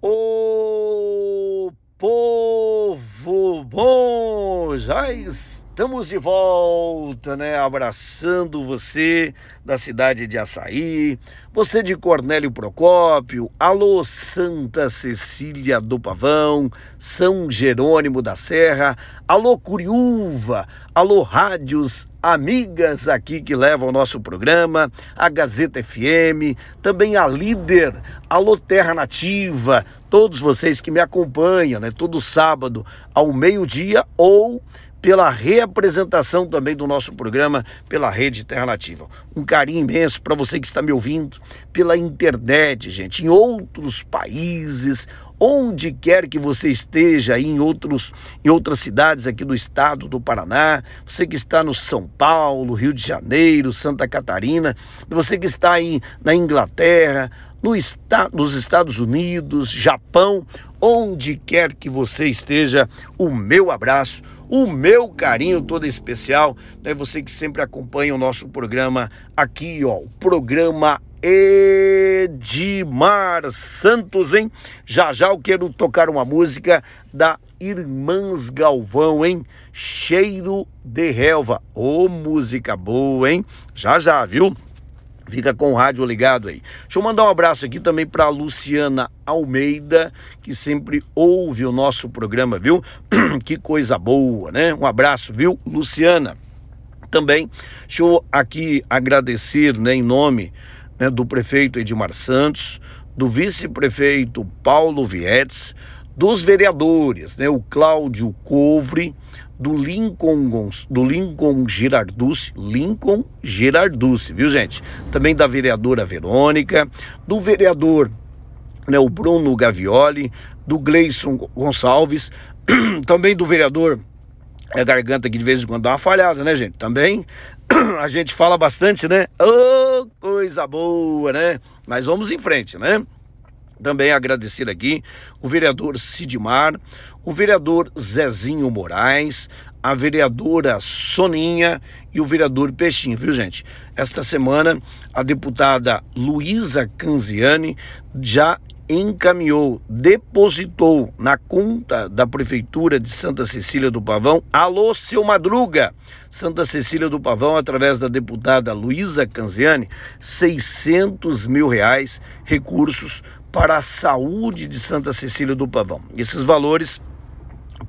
O povo bom, já estamos de volta, né? Abraçando você da cidade de Açaí, você de Cornélio Procópio, alô Santa Cecília do Pavão, São Jerônimo da Serra, alô Curiúva, alô rádios amigas aqui que levam o nosso programa, a Gazeta FM, também a Líder, alô Terra Nativa, todos vocês que me acompanham, né, todo sábado ao meio-dia ou pela reapresentação também do nosso programa pela Rede Terra Nativa. Um carinho imenso para você que está me ouvindo pela internet, gente, em outros países, onde quer que você esteja, em, outros, em outras cidades aqui do estado do Paraná, você que está no São Paulo, Rio de Janeiro, Santa Catarina, você que está aí na Inglaterra, no está, nos Estados Unidos, Japão, onde quer que você esteja, o meu abraço, o meu carinho todo especial, né? Você que sempre acompanha o nosso programa aqui, ó, o programa Edmar Santos, hein? Já já eu quero tocar uma música da Irmãs Galvão, hein? Cheiro de relva. Ô, oh, música boa, hein? Já já, viu? Fica com o rádio ligado aí. Deixa eu mandar um abraço aqui também para Luciana Almeida, que sempre ouve o nosso programa, viu? que coisa boa, né? Um abraço, viu, Luciana? Também, deixa eu aqui agradecer, né, em nome né, do prefeito Edmar Santos, do vice-prefeito Paulo Vietes, dos vereadores, né, o Cláudio Covre, do Lincoln, do Lincoln Girarducci, Lincoln Girarducci, viu gente? Também da vereadora Verônica, do vereador né, o Bruno Gavioli, do Gleison Gonçalves, também do vereador é garganta que de vez em quando dá uma falhada, né, gente? Também a gente fala bastante, né? Oh, coisa boa, né? Mas vamos em frente, né? Também agradecer aqui o vereador Sidmar, o vereador Zezinho Moraes, a vereadora Soninha e o vereador Peixinho, viu gente? Esta semana a deputada Luísa Canziani já encaminhou, depositou na conta da Prefeitura de Santa Cecília do Pavão, alô, seu Madruga, Santa Cecília do Pavão, através da deputada Luísa Canziani, 600 mil reais, recursos para a saúde de Santa Cecília do Pavão. Esses valores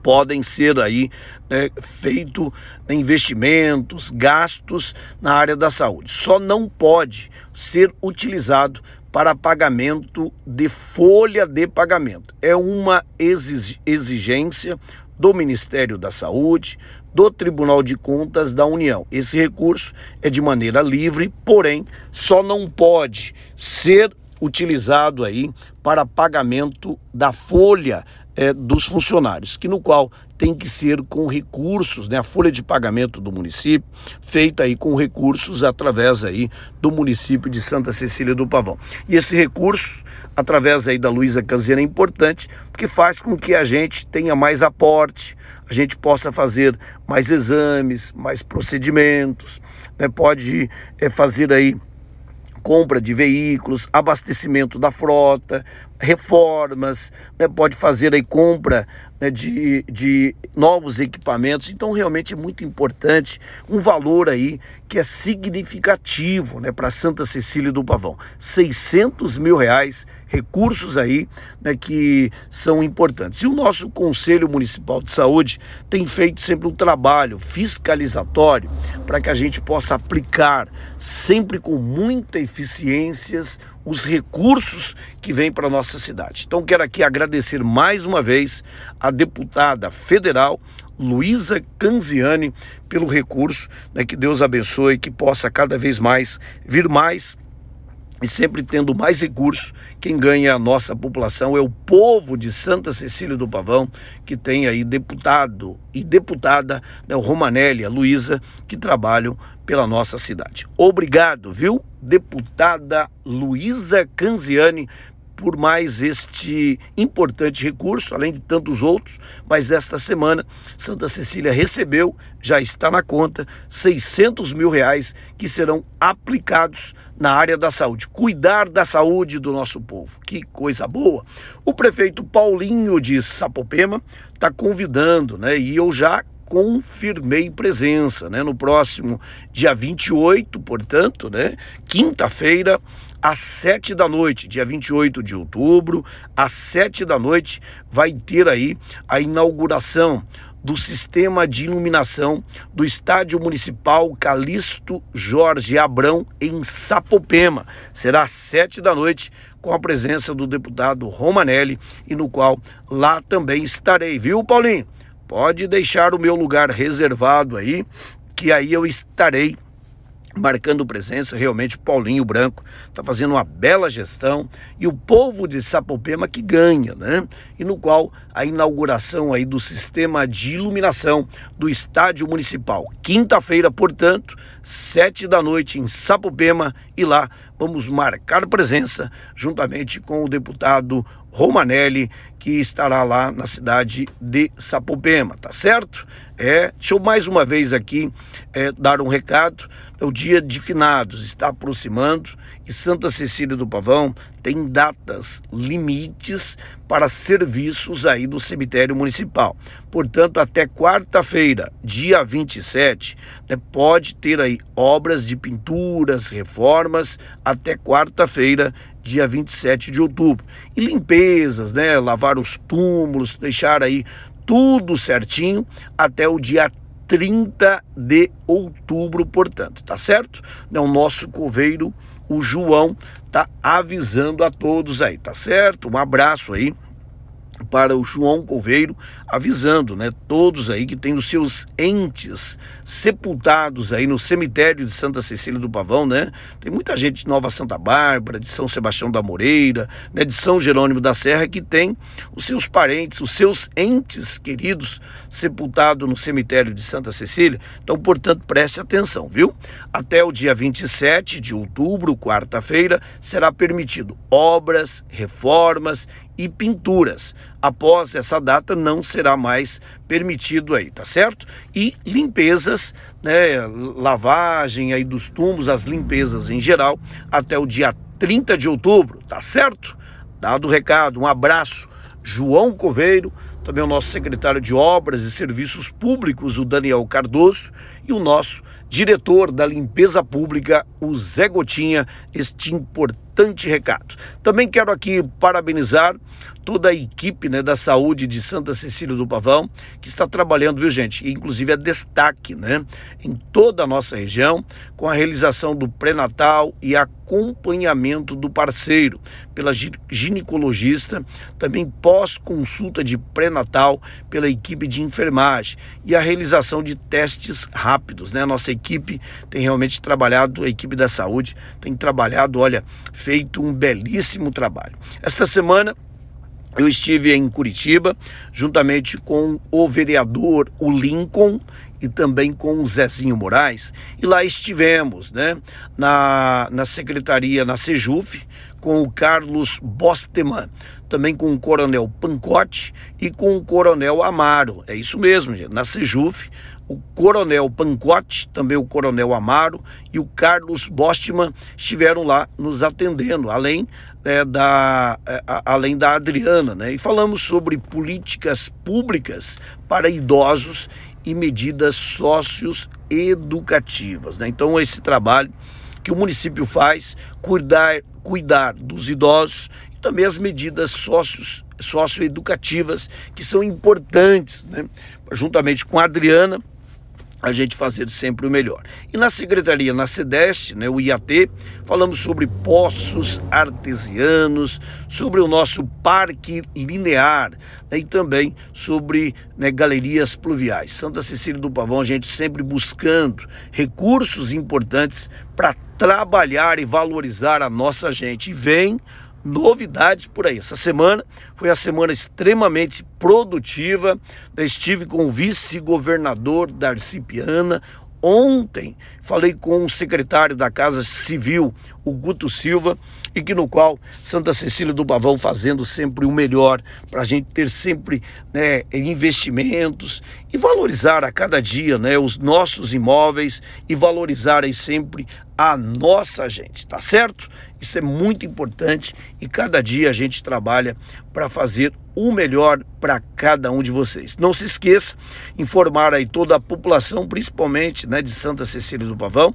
podem ser aí né, feito investimentos, gastos na área da saúde. Só não pode ser utilizado para pagamento de folha de pagamento. É uma exigência do Ministério da Saúde, do Tribunal de Contas da União. Esse recurso é de maneira livre, porém só não pode ser utilizado aí para pagamento da folha é, dos funcionários, que no qual tem que ser com recursos, né, a folha de pagamento do município, feita aí com recursos através aí do município de Santa Cecília do Pavão. E esse recurso, através aí da Luísa Canzeira, é importante, porque faz com que a gente tenha mais aporte, a gente possa fazer mais exames, mais procedimentos, né, pode é, fazer aí compra de veículos, abastecimento da frota, reformas, né, pode fazer aí compra né, de, de novos equipamentos. Então, realmente é muito importante um valor aí que é significativo né, para Santa Cecília do Pavão. 600 mil reais, recursos aí né, que são importantes. E o nosso Conselho Municipal de Saúde tem feito sempre um trabalho fiscalizatório para que a gente possa aplicar sempre com muita eficiência os recursos que vêm para a nossa cidade. Então quero aqui agradecer mais uma vez a deputada federal Luísa Canziani pelo recurso, né, que Deus abençoe, que possa cada vez mais vir mais e sempre tendo mais recursos, quem ganha a nossa população é o povo de Santa Cecília do Pavão, que tem aí deputado e deputada, né, o Romanelli, a Luísa, que trabalham pela nossa cidade. Obrigado, viu? Deputada Luísa Canziani, por mais este importante recurso, além de tantos outros, mas esta semana Santa Cecília recebeu, já está na conta, 600 mil reais que serão aplicados na área da saúde, cuidar da saúde do nosso povo. Que coisa boa! O prefeito Paulinho de Sapopema está convidando, né? E eu já confirmei presença, né? No próximo dia 28, portanto, né? Quinta-feira, às sete da noite, dia 28 de outubro, às sete da noite, vai ter aí a inauguração do sistema de iluminação do Estádio Municipal Calixto Jorge Abrão, em Sapopema. Será às sete da noite, com a presença do deputado Romanelli, e no qual lá também estarei, viu, Paulinho? Pode deixar o meu lugar reservado aí, que aí eu estarei marcando presença, realmente o Paulinho Branco está fazendo uma bela gestão e o povo de Sapopema que ganha, né? E no qual a inauguração aí do sistema de iluminação do estádio municipal. Quinta-feira, portanto, sete da noite em Sapopema e lá vamos marcar presença juntamente com o deputado Romanelli, que estará lá na cidade de Sapopema, tá certo? É, deixa eu mais uma vez aqui é, dar um recado. É o dia de finados está aproximando e Santa Cecília do Pavão tem datas limites para serviços aí do cemitério municipal. Portanto, até quarta-feira, dia 27, né, pode ter aí obras de pinturas, reformas até quarta-feira, dia 27 de outubro. E limpezas, né, lavar os túmulos, deixar aí tudo certinho até o dia 30 de outubro, portanto, tá certo? O nosso coveiro, o João, tá avisando a todos aí, tá certo? Um abraço aí para o João Coveiro, avisando, né, todos aí que têm os seus entes sepultados aí no cemitério de Santa Cecília do Pavão, né? Tem muita gente de Nova Santa Bárbara, de São Sebastião da Moreira, né, de São Jerônimo da Serra que tem os seus parentes, os seus entes queridos sepultados no cemitério de Santa Cecília. Então, portanto, preste atenção, viu? Até o dia 27 de outubro, quarta-feira, será permitido obras, reformas e pinturas. Após essa data não será mais permitido aí, tá certo? E limpezas, né, lavagem aí dos túmulos, as limpezas em geral, até o dia 30 de outubro, tá certo? Dado o recado, um abraço. João Coveiro, também o nosso secretário de Obras e Serviços Públicos, o Daniel Cardoso, e o nosso diretor da limpeza pública, o Zé Gotinha, este importante recado. Também quero aqui parabenizar toda a equipe né, da saúde de Santa Cecília do Pavão, que está trabalhando, viu gente? Inclusive é destaque né, em toda a nossa região, com a realização do pré-natal e acompanhamento do parceiro pela ginecologista, também pós-consulta de pré-natal pela equipe de enfermagem e a realização de testes rápidos. Né? Nossa equipe tem realmente trabalhado, a equipe da saúde tem trabalhado, olha, feito um belíssimo trabalho. Esta semana eu estive em Curitiba, juntamente com o vereador, o Lincoln, e também com o Zezinho Moraes, e lá estivemos, né, na, na secretaria, na Sejuf, com o Carlos Bosteman, também com o Coronel Pancote e com o Coronel Amaro. É isso mesmo, gente. Na Sejuf, o Coronel Pancote, também o Coronel Amaro e o Carlos Bostman estiveram lá nos atendendo, além é, da, é, além da Adriana, né? E falamos sobre políticas públicas para idosos e medidas socioeducativas, né? Então esse trabalho que o município faz, cuidar, cuidar dos idosos e também as medidas socios, socioeducativas que são importantes, né? Juntamente com a Adriana, a gente fazer sempre o melhor. E na secretaria, na SEDEST, né, o IAT, falamos sobre poços artesianos, sobre o nosso parque linear né, e também sobre né, galerias pluviais. Santa Cecília do Pavão, a gente sempre buscando recursos importantes para trabalhar e valorizar a nossa gente. E vem novidades por aí. Essa semana foi a semana extremamente produtiva. Estive com o vice-governador Darcy Piana. Ontem falei com o secretário da Casa Civil, o Guto Silva, e que no qual Santa Cecília do Pavão fazendo sempre o melhor para a gente ter sempre né, investimentos e valorizar a cada dia né, os nossos imóveis e valorizar aí sempre a nossa gente, tá certo? Isso é muito importante e cada dia a gente trabalha para fazer o melhor para cada um de vocês. Não se esqueça, informar aí toda a população, principalmente né, de Santa Cecília do Pavão,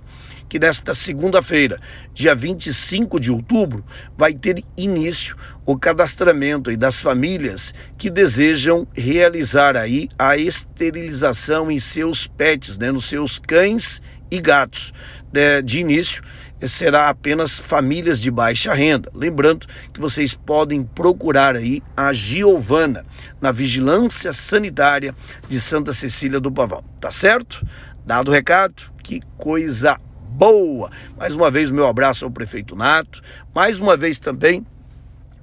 que nesta segunda-feira, dia 25 de outubro, vai ter início o cadastramento das famílias que desejam realizar aí a esterilização em seus pets, né, nos seus cães e gatos. De, de início, será apenas famílias de baixa renda. Lembrando que vocês podem procurar aí a Giovana na Vigilância Sanitária de Santa Cecília do Pavão. Tá certo? Dado o recado, que coisa boa. Mais uma vez, meu abraço ao prefeito Nato. Mais uma vez também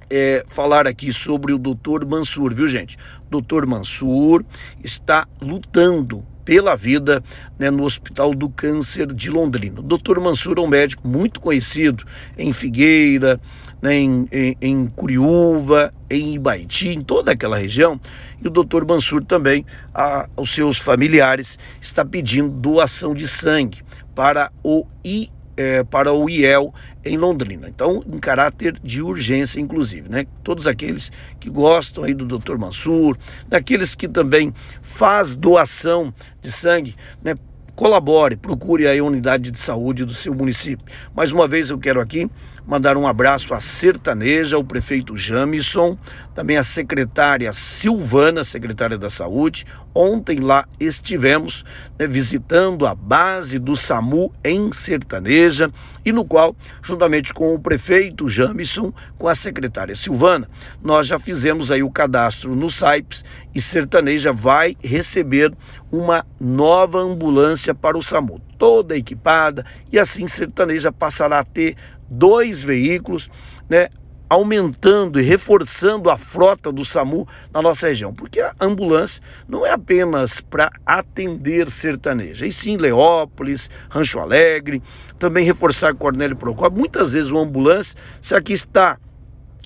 é, falar aqui sobre o doutor Mansur, viu gente? Doutor Mansur está lutando pela vida né, no Hospital do Câncer de Londrina. O doutor Mansur é um médico muito conhecido em Figueira, né, em, em, em Curiúva, em Ibaiti, em toda aquela região. E o doutor Mansur também, a, aos seus familiares, está pedindo doação de sangue para o I, é, para o IEL em Londrina. Então, em caráter de urgência, inclusive, né? Todos aqueles que gostam aí do Dr. Mansur, daqueles que também faz doação de sangue, né? Colabore, procure a unidade de saúde do seu município. Mais uma vez eu quero aqui mandar um abraço à Sertaneja, ao prefeito Jamison, também à secretária Silvana, secretária da Saúde. Ontem lá estivemos né, visitando a base do SAMU em Sertaneja e no qual, juntamente com o prefeito Jamison, com a secretária Silvana, nós já fizemos aí o cadastro no SAIPS e Sertaneja vai receber uma nova ambulância para o SAMU, toda equipada, e assim Sertaneja passará a ter dois veículos, né, aumentando e reforçando a frota do SAMU na nossa região, porque a ambulância não é apenas para atender sertaneja, e sim Leópolis, Rancho Alegre, também reforçar Cornélio Procópio. Muitas vezes uma ambulância, se aqui está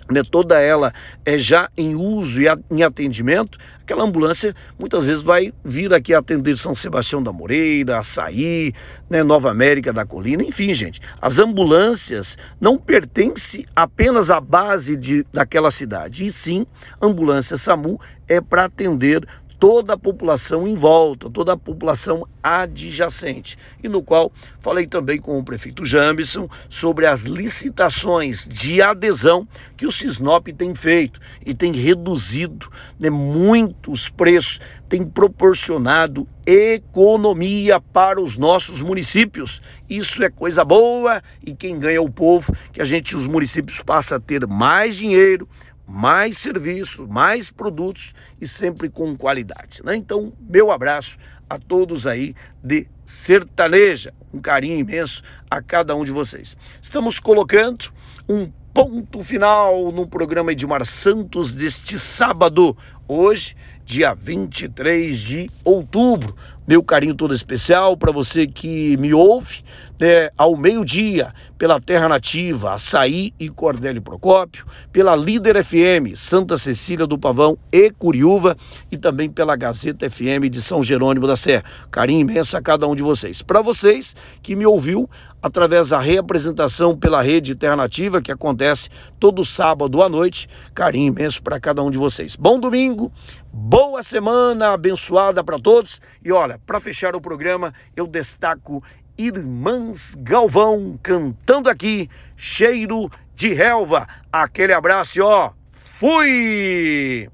né, toda ela é já em uso e em atendimento, aquela ambulância muitas vezes vai vir aqui atender São Sebastião da Moreira, Açaí, né, Nova América da Colina, enfim, gente. As ambulâncias não pertencem apenas à base de, daquela cidade, e sim, ambulância SAMU é para atender toda a população em volta, toda a população adjacente, e no qual falei também com o prefeito Jambison sobre as licitações de adesão que o Cisnop tem feito e tem reduzido né, muito os preços, tem proporcionado economia para os nossos municípios. Isso é coisa boa e quem ganha é o povo, que a gente, os municípios, passa a ter mais dinheiro, mais serviços, mais produtos e sempre com qualidade. Né? Então, meu abraço a todos aí de Sertaneja, um carinho imenso a cada um de vocês. Estamos colocando um ponto final no programa Edmar Santos deste sábado, hoje, dia 23 de outubro. Meu carinho todo especial para você que me ouve né, ao meio-dia pela Terra Nativa, Açaí e Cordélio Procópio, pela Líder FM, Santa Cecília do Pavão e Curiúva e também pela Gazeta FM de São Jerônimo da Serra. Carinho imenso a cada um de vocês. Para vocês que me ouviu através da reapresentação pela rede Terra Nativa, que acontece todo sábado à noite, carinho imenso para cada um de vocês. Bom domingo, boa semana abençoada para todos e olha, para fechar o programa, eu destaco Irmãs Galvão cantando aqui, cheiro de relva. Aquele abraço, ó. Fui!